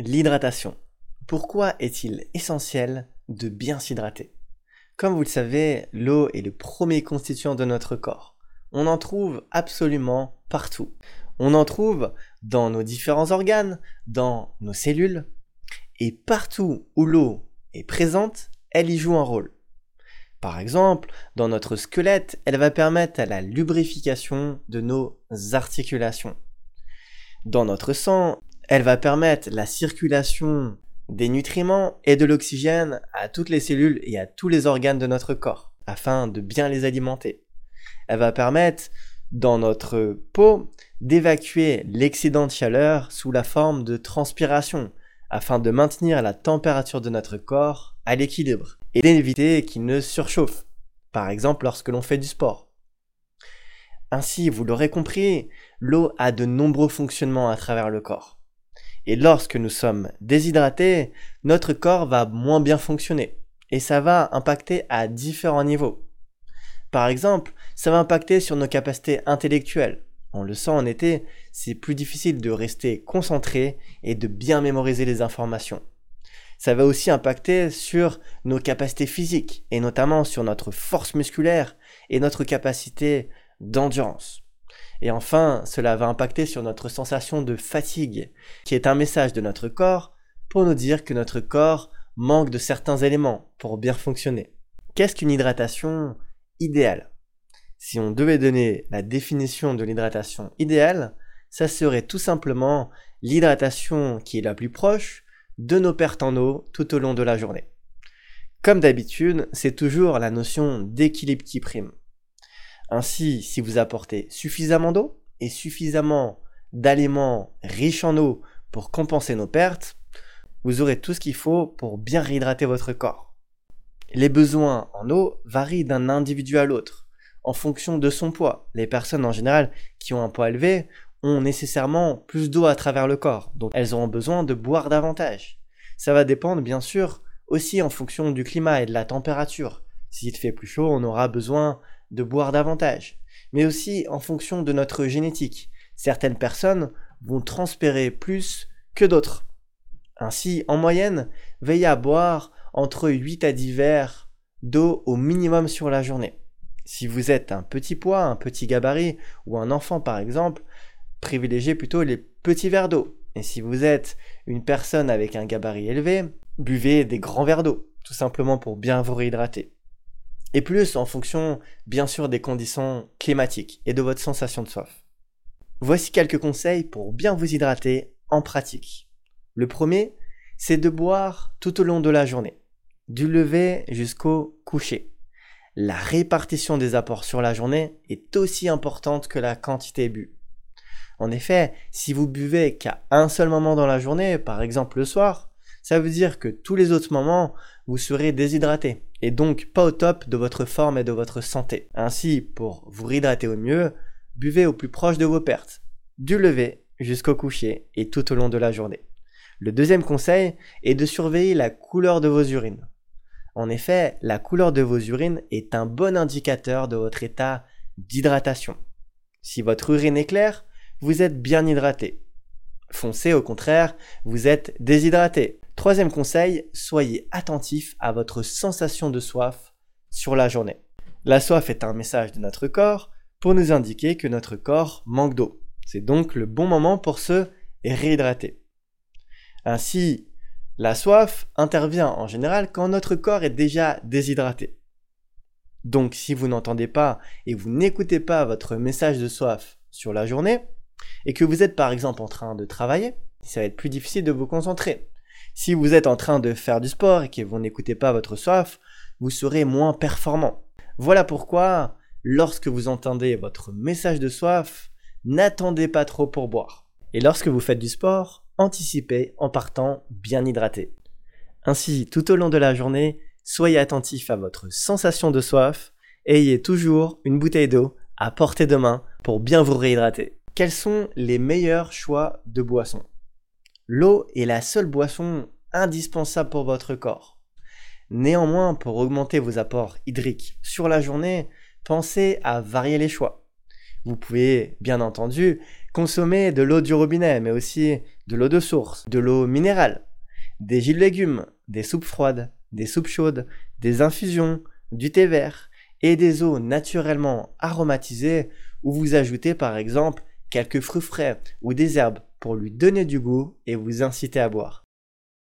L'hydratation. Pourquoi est-il essentiel de bien s'hydrater? Comme vous le savez, l'eau est le premier constituant de notre corps. On en trouve absolument partout. On en trouve dans nos différents organes, dans nos cellules, et partout où l'eau est présente, elle y joue un rôle. Par exemple, dans notre squelette, elle va permettre à la lubrification de nos articulations. Dans notre sang, elle va permettre la circulation des nutriments et de l'oxygène à toutes les cellules et à tous les organes de notre corps, afin de bien les alimenter. Elle va permettre, dans notre peau, d'évacuer l'excédent de chaleur sous la forme de transpiration, afin de maintenir la température de notre corps à l'équilibre et d'éviter qu'il ne surchauffe, par exemple lorsque l'on fait du sport. Ainsi, vous l'aurez compris, l'eau a de nombreux fonctionnements à travers le corps. Et lorsque nous sommes déshydratés, notre corps va moins bien fonctionner. Et ça va impacter à différents niveaux. Par exemple, ça va impacter sur nos capacités intellectuelles. On le sent en été, c'est plus difficile de rester concentré et de bien mémoriser les informations. Ça va aussi impacter sur nos capacités physiques, et notamment sur notre force musculaire et notre capacité d'endurance. Et enfin, cela va impacter sur notre sensation de fatigue, qui est un message de notre corps pour nous dire que notre corps manque de certains éléments pour bien fonctionner. Qu'est-ce qu'une hydratation idéale? Si on devait donner la définition de l'hydratation idéale, ça serait tout simplement l'hydratation qui est la plus proche de nos pertes en eau tout au long de la journée. Comme d'habitude, c'est toujours la notion d'équilibre qui prime. Ainsi, si vous apportez suffisamment d'eau et suffisamment d'aliments riches en eau pour compenser nos pertes, vous aurez tout ce qu'il faut pour bien réhydrater votre corps. Les besoins en eau varient d'un individu à l'autre, en fonction de son poids. Les personnes en général qui ont un poids élevé ont nécessairement plus d'eau à travers le corps, donc elles auront besoin de boire davantage. Ça va dépendre bien sûr aussi en fonction du climat et de la température. S'il fait plus chaud, on aura besoin de boire davantage, mais aussi en fonction de notre génétique. Certaines personnes vont transpirer plus que d'autres. Ainsi, en moyenne, veillez à boire entre 8 à 10 verres d'eau au minimum sur la journée. Si vous êtes un petit poids, un petit gabarit ou un enfant par exemple, privilégiez plutôt les petits verres d'eau. Et si vous êtes une personne avec un gabarit élevé, buvez des grands verres d'eau, tout simplement pour bien vous réhydrater et plus en fonction bien sûr des conditions climatiques et de votre sensation de soif. Voici quelques conseils pour bien vous hydrater en pratique. Le premier, c'est de boire tout au long de la journée, du lever jusqu'au coucher. La répartition des apports sur la journée est aussi importante que la quantité bue. En effet, si vous buvez qu'à un seul moment dans la journée, par exemple le soir, ça veut dire que tous les autres moments, vous serez déshydraté et donc pas au top de votre forme et de votre santé. Ainsi, pour vous réhydrater au mieux, buvez au plus proche de vos pertes, du lever jusqu'au coucher et tout au long de la journée. Le deuxième conseil est de surveiller la couleur de vos urines. En effet, la couleur de vos urines est un bon indicateur de votre état d'hydratation. Si votre urine est claire, vous êtes bien hydraté. Foncé, au contraire, vous êtes déshydraté. Troisième conseil, soyez attentif à votre sensation de soif sur la journée. La soif est un message de notre corps pour nous indiquer que notre corps manque d'eau. C'est donc le bon moment pour se réhydrater. Ainsi, la soif intervient en général quand notre corps est déjà déshydraté. Donc si vous n'entendez pas et vous n'écoutez pas votre message de soif sur la journée, et que vous êtes par exemple en train de travailler, ça va être plus difficile de vous concentrer. Si vous êtes en train de faire du sport et que vous n'écoutez pas votre soif, vous serez moins performant. Voilà pourquoi, lorsque vous entendez votre message de soif, n'attendez pas trop pour boire. Et lorsque vous faites du sport, anticipez en partant bien hydraté. Ainsi, tout au long de la journée, soyez attentif à votre sensation de soif ayez toujours une bouteille d'eau à portée de main pour bien vous réhydrater. Quels sont les meilleurs choix de boissons L'eau est la seule boisson indispensable pour votre corps. Néanmoins, pour augmenter vos apports hydriques sur la journée, pensez à varier les choix. Vous pouvez, bien entendu, Consommez de l'eau du robinet, mais aussi de l'eau de source, de l'eau minérale, des jus de légumes, des soupes froides, des soupes chaudes, des infusions, du thé vert et des eaux naturellement aromatisées où vous ajoutez par exemple quelques fruits frais ou des herbes pour lui donner du goût et vous inciter à boire.